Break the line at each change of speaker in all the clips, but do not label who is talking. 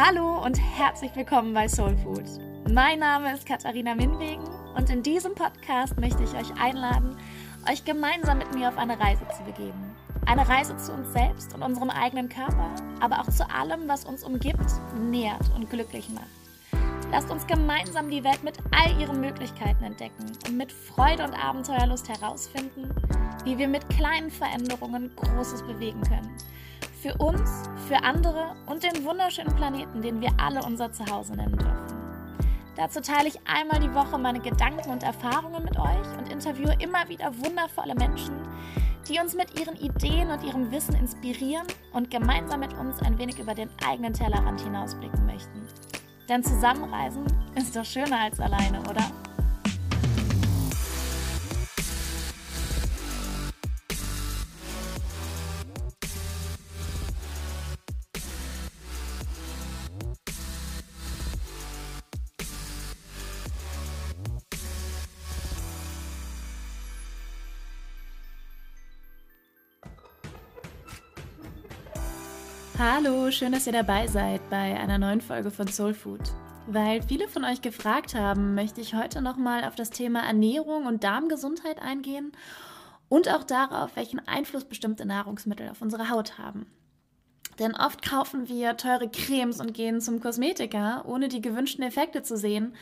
Hallo und herzlich willkommen bei Soul Food. Mein Name ist Katharina Minwegen und in diesem Podcast möchte ich euch einladen, euch gemeinsam mit mir auf eine Reise zu begeben. Eine Reise zu uns selbst und unserem eigenen Körper, aber auch zu allem, was uns umgibt, nährt und glücklich macht. Lasst uns gemeinsam die Welt mit all ihren Möglichkeiten entdecken und mit Freude und Abenteuerlust herausfinden, wie wir mit kleinen Veränderungen Großes bewegen können. Für uns, für andere und den wunderschönen Planeten, den wir alle unser Zuhause nennen dürfen. Dazu teile ich einmal die Woche meine Gedanken und Erfahrungen mit euch und interviewe immer wieder wundervolle Menschen, die uns mit ihren Ideen und ihrem Wissen inspirieren und gemeinsam mit uns ein wenig über den eigenen Tellerrand hinausblicken möchten. Denn zusammenreisen ist doch schöner als alleine, oder? Hallo, schön, dass ihr dabei seid bei einer neuen Folge von Soul Food. Weil viele von euch gefragt haben, möchte ich heute nochmal auf das Thema Ernährung und Darmgesundheit eingehen und auch darauf, welchen Einfluss bestimmte Nahrungsmittel auf unsere Haut haben. Denn oft kaufen wir teure Cremes und gehen zum Kosmetiker, ohne die gewünschten Effekte zu sehen,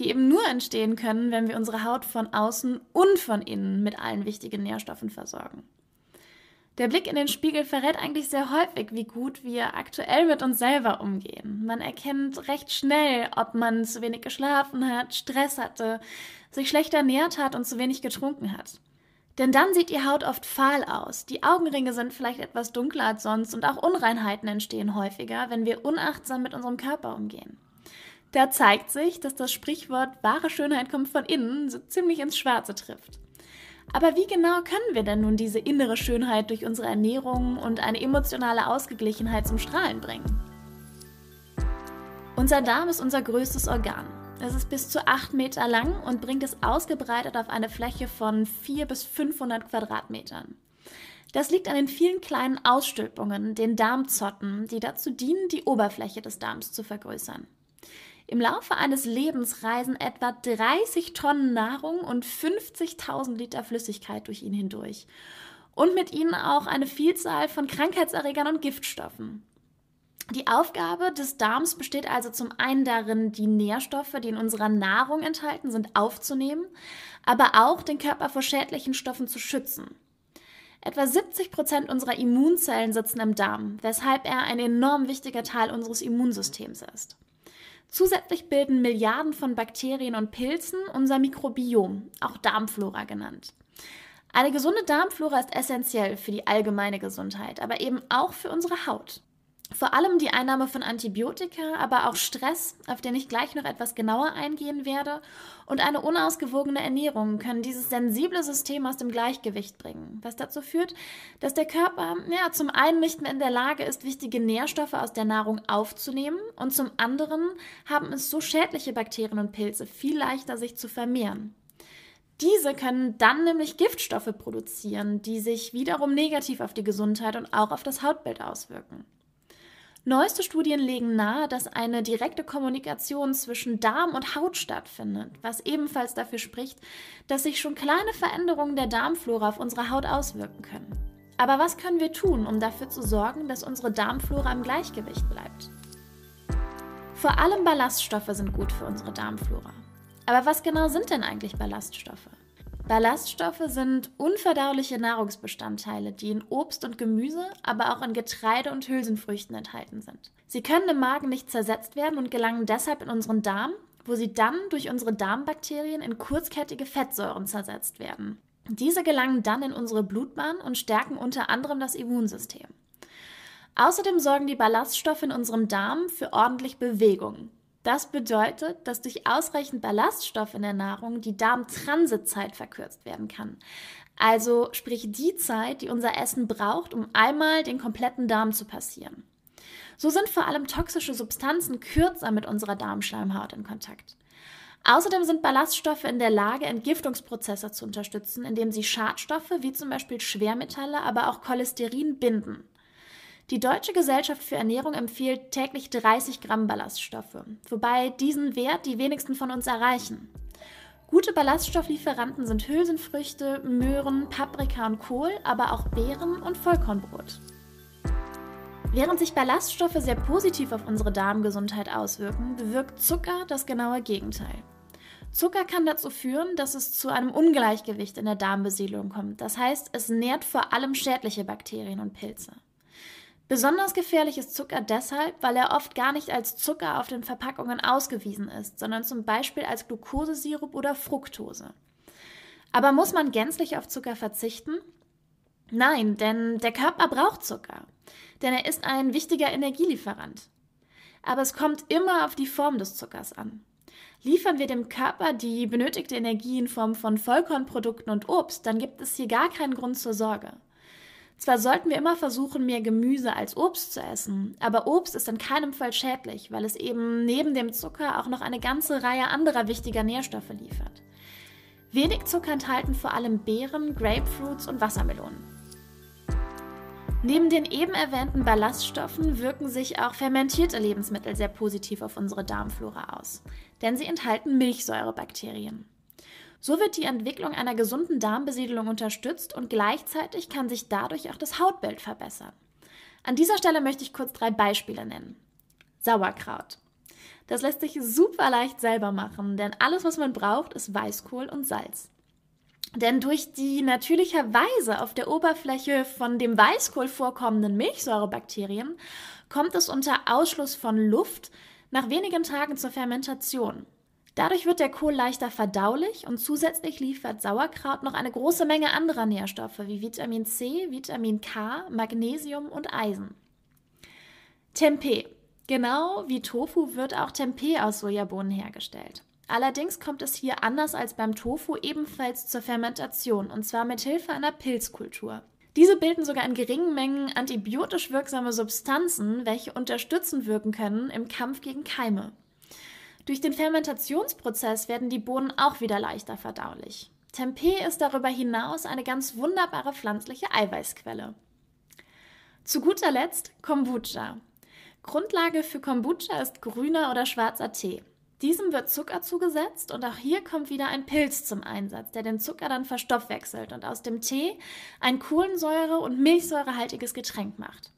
die eben nur entstehen können, wenn wir unsere Haut von außen und von innen mit allen wichtigen Nährstoffen versorgen. Der Blick in den Spiegel verrät eigentlich sehr häufig, wie gut wir aktuell mit uns selber umgehen. Man erkennt recht schnell, ob man zu wenig geschlafen hat, Stress hatte, sich schlecht ernährt hat und zu wenig getrunken hat. Denn dann sieht die Haut oft fahl aus. Die Augenringe sind vielleicht etwas dunkler als sonst und auch Unreinheiten entstehen häufiger, wenn wir unachtsam mit unserem Körper umgehen. Da zeigt sich, dass das Sprichwort wahre Schönheit kommt von innen so ziemlich ins Schwarze trifft. Aber wie genau können wir denn nun diese innere Schönheit durch unsere Ernährung und eine emotionale Ausgeglichenheit zum Strahlen bringen? Unser Darm ist unser größtes Organ. Es ist bis zu 8 Meter lang und bringt es ausgebreitet auf eine Fläche von 4 bis 500 Quadratmetern. Das liegt an den vielen kleinen Ausstülpungen, den Darmzotten, die dazu dienen, die Oberfläche des Darms zu vergrößern. Im Laufe eines Lebens reisen etwa 30 Tonnen Nahrung und 50.000 Liter Flüssigkeit durch ihn hindurch. Und mit ihnen auch eine Vielzahl von Krankheitserregern und Giftstoffen. Die Aufgabe des Darms besteht also zum einen darin, die Nährstoffe, die in unserer Nahrung enthalten sind, aufzunehmen, aber auch den Körper vor schädlichen Stoffen zu schützen. Etwa 70 Prozent unserer Immunzellen sitzen im Darm, weshalb er ein enorm wichtiger Teil unseres Immunsystems ist. Zusätzlich bilden Milliarden von Bakterien und Pilzen unser Mikrobiom, auch Darmflora genannt. Eine gesunde Darmflora ist essentiell für die allgemeine Gesundheit, aber eben auch für unsere Haut. Vor allem die Einnahme von Antibiotika, aber auch Stress, auf den ich gleich noch etwas genauer eingehen werde, und eine unausgewogene Ernährung können dieses sensible System aus dem Gleichgewicht bringen, was dazu führt, dass der Körper ja, zum einen nicht mehr in der Lage ist, wichtige Nährstoffe aus der Nahrung aufzunehmen und zum anderen haben es so schädliche Bakterien und Pilze viel leichter, sich zu vermehren. Diese können dann nämlich Giftstoffe produzieren, die sich wiederum negativ auf die Gesundheit und auch auf das Hautbild auswirken. Neueste Studien legen nahe, dass eine direkte Kommunikation zwischen Darm und Haut stattfindet, was ebenfalls dafür spricht, dass sich schon kleine Veränderungen der Darmflora auf unsere Haut auswirken können. Aber was können wir tun, um dafür zu sorgen, dass unsere Darmflora im Gleichgewicht bleibt? Vor allem Ballaststoffe sind gut für unsere Darmflora. Aber was genau sind denn eigentlich Ballaststoffe? Ballaststoffe sind unverdauliche Nahrungsbestandteile, die in Obst und Gemüse, aber auch in Getreide und Hülsenfrüchten enthalten sind. Sie können im Magen nicht zersetzt werden und gelangen deshalb in unseren Darm, wo sie dann durch unsere Darmbakterien in kurzkettige Fettsäuren zersetzt werden. Diese gelangen dann in unsere Blutbahn und stärken unter anderem das Immunsystem. Außerdem sorgen die Ballaststoffe in unserem Darm für ordentlich Bewegung. Das bedeutet, dass durch ausreichend Ballaststoffe in der Nahrung die Darmtransitzeit verkürzt werden kann. Also sprich die Zeit, die unser Essen braucht, um einmal den kompletten Darm zu passieren. So sind vor allem toxische Substanzen kürzer mit unserer Darmschleimhaut in Kontakt. Außerdem sind Ballaststoffe in der Lage, Entgiftungsprozesse zu unterstützen, indem sie Schadstoffe wie zum Beispiel Schwermetalle, aber auch Cholesterin binden. Die Deutsche Gesellschaft für Ernährung empfiehlt täglich 30 Gramm Ballaststoffe, wobei diesen Wert die wenigsten von uns erreichen. Gute Ballaststofflieferanten sind Hülsenfrüchte, Möhren, Paprika und Kohl, aber auch Beeren und Vollkornbrot. Während sich Ballaststoffe sehr positiv auf unsere Darmgesundheit auswirken, bewirkt Zucker das genaue Gegenteil. Zucker kann dazu führen, dass es zu einem Ungleichgewicht in der Darmbesiedlung kommt. Das heißt, es nährt vor allem schädliche Bakterien und Pilze. Besonders gefährlich ist Zucker deshalb, weil er oft gar nicht als Zucker auf den Verpackungen ausgewiesen ist, sondern zum Beispiel als Glukosesirup oder Fructose. Aber muss man gänzlich auf Zucker verzichten? Nein, denn der Körper braucht Zucker, denn er ist ein wichtiger Energielieferant. Aber es kommt immer auf die Form des Zuckers an. Liefern wir dem Körper die benötigte Energie in Form von Vollkornprodukten und Obst, dann gibt es hier gar keinen Grund zur Sorge. Zwar sollten wir immer versuchen, mehr Gemüse als Obst zu essen, aber Obst ist in keinem Fall schädlich, weil es eben neben dem Zucker auch noch eine ganze Reihe anderer wichtiger Nährstoffe liefert. Wenig Zucker enthalten vor allem Beeren, Grapefruits und Wassermelonen. Neben den eben erwähnten Ballaststoffen wirken sich auch fermentierte Lebensmittel sehr positiv auf unsere Darmflora aus, denn sie enthalten Milchsäurebakterien. So wird die Entwicklung einer gesunden Darmbesiedelung unterstützt und gleichzeitig kann sich dadurch auch das Hautbild verbessern. An dieser Stelle möchte ich kurz drei Beispiele nennen. Sauerkraut. Das lässt sich super leicht selber machen, denn alles, was man braucht, ist Weißkohl und Salz. Denn durch die natürlicherweise auf der Oberfläche von dem Weißkohl vorkommenden Milchsäurebakterien kommt es unter Ausschluss von Luft nach wenigen Tagen zur Fermentation. Dadurch wird der Kohl leichter verdaulich und zusätzlich liefert Sauerkraut noch eine große Menge anderer Nährstoffe wie Vitamin C, Vitamin K, Magnesium und Eisen. Tempeh. Genau wie Tofu wird auch Tempeh aus Sojabohnen hergestellt. Allerdings kommt es hier anders als beim Tofu ebenfalls zur Fermentation und zwar mit Hilfe einer Pilzkultur. Diese bilden sogar in geringen Mengen antibiotisch wirksame Substanzen, welche unterstützend wirken können im Kampf gegen Keime. Durch den Fermentationsprozess werden die Bohnen auch wieder leichter verdaulich. Tempeh ist darüber hinaus eine ganz wunderbare pflanzliche Eiweißquelle. Zu guter Letzt Kombucha. Grundlage für Kombucha ist grüner oder schwarzer Tee. Diesem wird Zucker zugesetzt und auch hier kommt wieder ein Pilz zum Einsatz, der den Zucker dann verstoffwechselt und aus dem Tee ein Kohlensäure- und Milchsäurehaltiges Getränk macht.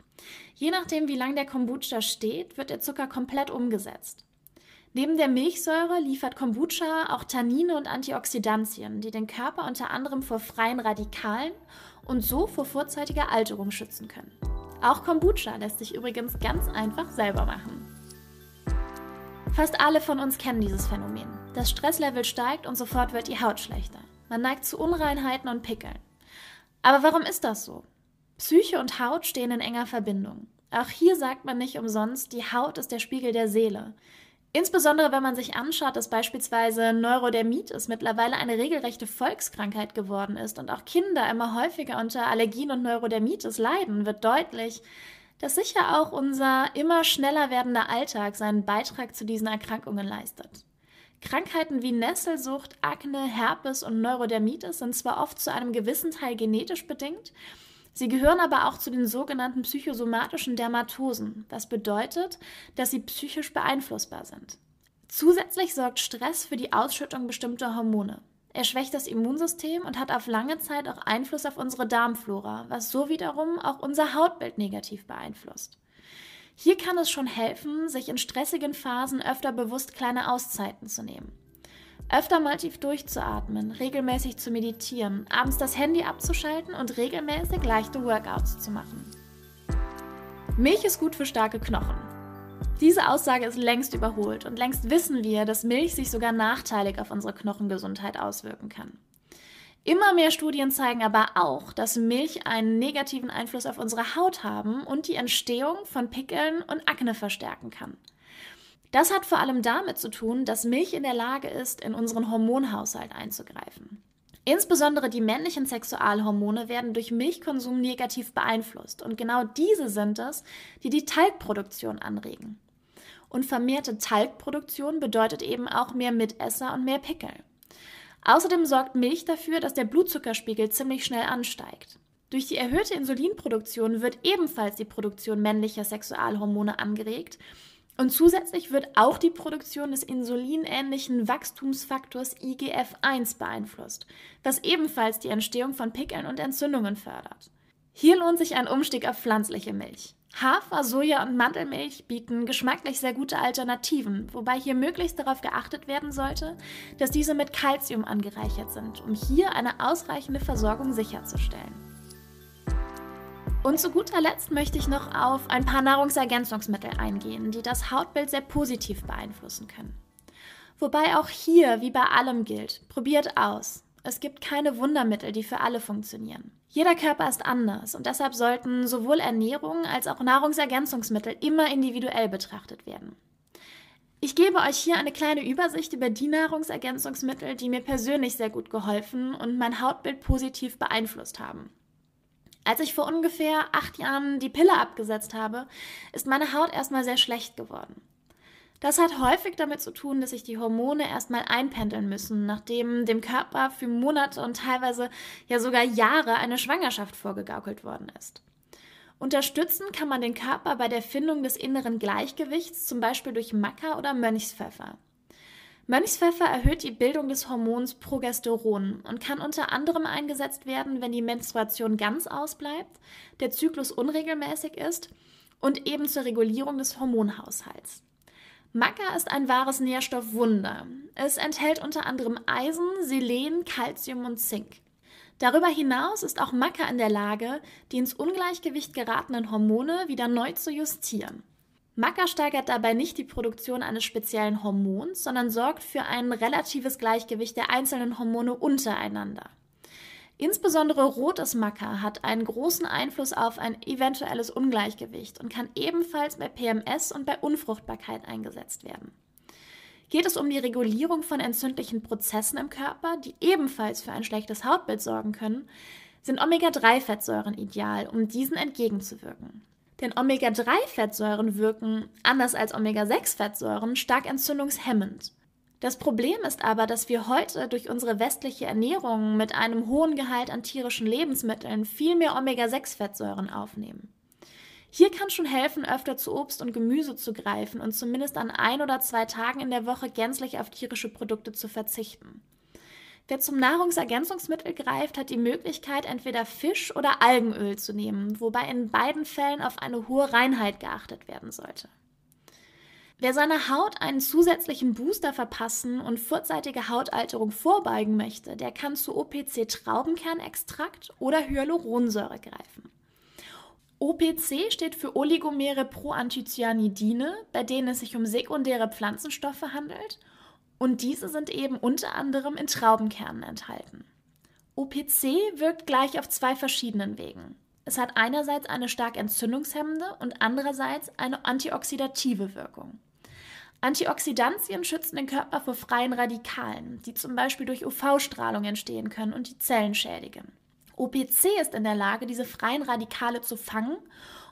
Je nachdem, wie lang der Kombucha steht, wird der Zucker komplett umgesetzt. Neben der Milchsäure liefert Kombucha auch Tannine und Antioxidantien, die den Körper unter anderem vor freien Radikalen und so vor vorzeitiger Alterung schützen können. Auch Kombucha lässt sich übrigens ganz einfach selber machen. Fast alle von uns kennen dieses Phänomen. Das Stresslevel steigt und sofort wird die Haut schlechter. Man neigt zu Unreinheiten und Pickeln. Aber warum ist das so? Psyche und Haut stehen in enger Verbindung. Auch hier sagt man nicht umsonst, die Haut ist der Spiegel der Seele. Insbesondere wenn man sich anschaut, dass beispielsweise Neurodermitis mittlerweile eine regelrechte Volkskrankheit geworden ist und auch Kinder immer häufiger unter Allergien und Neurodermitis leiden, wird deutlich, dass sicher auch unser immer schneller werdender Alltag seinen Beitrag zu diesen Erkrankungen leistet. Krankheiten wie Nesselsucht, Akne, Herpes und Neurodermitis sind zwar oft zu einem gewissen Teil genetisch bedingt, Sie gehören aber auch zu den sogenannten psychosomatischen Dermatosen, was bedeutet, dass sie psychisch beeinflussbar sind. Zusätzlich sorgt Stress für die Ausschüttung bestimmter Hormone. Er schwächt das Immunsystem und hat auf lange Zeit auch Einfluss auf unsere Darmflora, was so wiederum auch unser Hautbild negativ beeinflusst. Hier kann es schon helfen, sich in stressigen Phasen öfter bewusst kleine Auszeiten zu nehmen. Öfter mal tief durchzuatmen, regelmäßig zu meditieren, abends das Handy abzuschalten und regelmäßig leichte Workouts zu machen. Milch ist gut für starke Knochen. Diese Aussage ist längst überholt und längst wissen wir, dass Milch sich sogar nachteilig auf unsere Knochengesundheit auswirken kann. Immer mehr Studien zeigen aber auch, dass Milch einen negativen Einfluss auf unsere Haut haben und die Entstehung von Pickeln und Akne verstärken kann. Das hat vor allem damit zu tun, dass Milch in der Lage ist, in unseren Hormonhaushalt einzugreifen. Insbesondere die männlichen Sexualhormone werden durch Milchkonsum negativ beeinflusst und genau diese sind es, die die Talgproduktion anregen. Und vermehrte Talgproduktion bedeutet eben auch mehr Mitesser und mehr Pickel. Außerdem sorgt Milch dafür, dass der Blutzuckerspiegel ziemlich schnell ansteigt. Durch die erhöhte Insulinproduktion wird ebenfalls die Produktion männlicher Sexualhormone angeregt und zusätzlich wird auch die Produktion des insulinähnlichen Wachstumsfaktors IGF-1 beeinflusst, was ebenfalls die Entstehung von Pickeln und Entzündungen fördert. Hier lohnt sich ein Umstieg auf pflanzliche Milch. Hafer, Soja und Mandelmilch bieten geschmacklich sehr gute Alternativen, wobei hier möglichst darauf geachtet werden sollte, dass diese mit Kalzium angereichert sind, um hier eine ausreichende Versorgung sicherzustellen. Und zu guter Letzt möchte ich noch auf ein paar Nahrungsergänzungsmittel eingehen, die das Hautbild sehr positiv beeinflussen können. Wobei auch hier, wie bei allem gilt, probiert aus. Es gibt keine Wundermittel, die für alle funktionieren. Jeder Körper ist anders und deshalb sollten sowohl Ernährung als auch Nahrungsergänzungsmittel immer individuell betrachtet werden. Ich gebe euch hier eine kleine Übersicht über die Nahrungsergänzungsmittel, die mir persönlich sehr gut geholfen und mein Hautbild positiv beeinflusst haben. Als ich vor ungefähr acht Jahren die Pille abgesetzt habe, ist meine Haut erstmal sehr schlecht geworden. Das hat häufig damit zu tun, dass sich die Hormone erstmal einpendeln müssen, nachdem dem Körper für Monate und teilweise ja sogar Jahre eine Schwangerschaft vorgegaukelt worden ist. Unterstützen kann man den Körper bei der Findung des inneren Gleichgewichts, zum Beispiel durch Maca oder Mönchspfeffer. Mönchspfeffer erhöht die Bildung des Hormons Progesteron und kann unter anderem eingesetzt werden, wenn die Menstruation ganz ausbleibt, der Zyklus unregelmäßig ist und eben zur Regulierung des Hormonhaushalts. Maca ist ein wahres Nährstoffwunder. Es enthält unter anderem Eisen, Selen, Calcium und Zink. Darüber hinaus ist auch Maca in der Lage, die ins Ungleichgewicht geratenen Hormone wieder neu zu justieren. Maca steigert dabei nicht die Produktion eines speziellen Hormons, sondern sorgt für ein relatives Gleichgewicht der einzelnen Hormone untereinander. Insbesondere rotes Maca hat einen großen Einfluss auf ein eventuelles Ungleichgewicht und kann ebenfalls bei PMS und bei Unfruchtbarkeit eingesetzt werden. Geht es um die Regulierung von entzündlichen Prozessen im Körper, die ebenfalls für ein schlechtes Hautbild sorgen können, sind Omega-3-Fettsäuren ideal, um diesen entgegenzuwirken. Denn Omega-3-Fettsäuren wirken, anders als Omega-6-Fettsäuren, stark entzündungshemmend. Das Problem ist aber, dass wir heute durch unsere westliche Ernährung mit einem hohen Gehalt an tierischen Lebensmitteln viel mehr Omega-6-Fettsäuren aufnehmen. Hier kann schon helfen, öfter zu Obst und Gemüse zu greifen und zumindest an ein oder zwei Tagen in der Woche gänzlich auf tierische Produkte zu verzichten. Wer zum Nahrungsergänzungsmittel greift, hat die Möglichkeit, entweder Fisch oder Algenöl zu nehmen, wobei in beiden Fällen auf eine hohe Reinheit geachtet werden sollte. Wer seiner Haut einen zusätzlichen Booster verpassen und vorzeitige Hautalterung vorbeugen möchte, der kann zu OPC Traubenkernextrakt oder Hyaluronsäure greifen. OPC steht für Oligomere Proanthocyanidine, bei denen es sich um sekundäre Pflanzenstoffe handelt und diese sind eben unter anderem in Traubenkernen enthalten. OPC wirkt gleich auf zwei verschiedenen Wegen. Es hat einerseits eine stark entzündungshemmende und andererseits eine antioxidative Wirkung. Antioxidantien schützen den Körper vor freien Radikalen, die zum Beispiel durch UV-Strahlung entstehen können und die Zellen schädigen. OPC ist in der Lage, diese freien Radikale zu fangen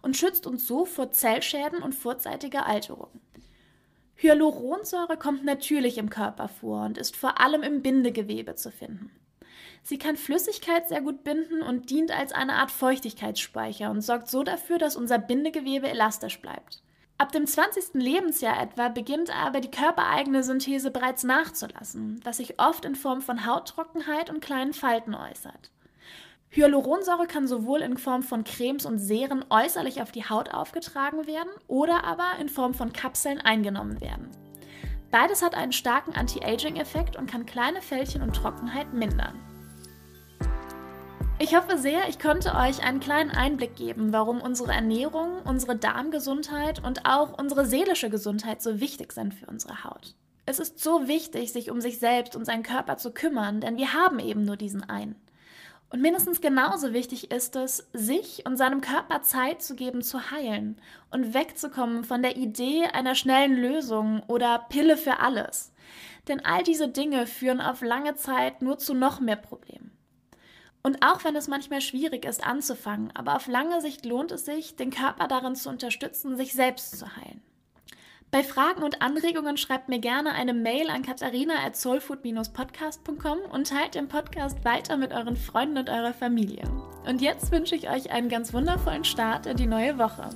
und schützt uns so vor Zellschäden und vorzeitiger Alterung. Hyaluronsäure kommt natürlich im Körper vor und ist vor allem im Bindegewebe zu finden. Sie kann Flüssigkeit sehr gut binden und dient als eine Art Feuchtigkeitsspeicher und sorgt so dafür, dass unser Bindegewebe elastisch bleibt. Ab dem 20. Lebensjahr etwa beginnt aber die körpereigene Synthese bereits nachzulassen, was sich oft in Form von Hauttrockenheit und kleinen Falten äußert. Hyaluronsäure kann sowohl in Form von Cremes und Seren äußerlich auf die Haut aufgetragen werden oder aber in Form von Kapseln eingenommen werden. Beides hat einen starken Anti-Aging-Effekt und kann kleine Fältchen und Trockenheit mindern. Ich hoffe sehr, ich konnte euch einen kleinen Einblick geben, warum unsere Ernährung, unsere Darmgesundheit und auch unsere seelische Gesundheit so wichtig sind für unsere Haut. Es ist so wichtig, sich um sich selbst und seinen Körper zu kümmern, denn wir haben eben nur diesen einen. Und mindestens genauso wichtig ist es, sich und seinem Körper Zeit zu geben, zu heilen und wegzukommen von der Idee einer schnellen Lösung oder Pille für alles. Denn all diese Dinge führen auf lange Zeit nur zu noch mehr Problemen. Und auch wenn es manchmal schwierig ist anzufangen, aber auf lange Sicht lohnt es sich, den Körper darin zu unterstützen, sich selbst zu heilen. Bei Fragen und Anregungen schreibt mir gerne eine Mail an katharina.soulfood-podcast.com und teilt den Podcast weiter mit euren Freunden und eurer Familie. Und jetzt wünsche ich euch einen ganz wundervollen Start in die neue Woche.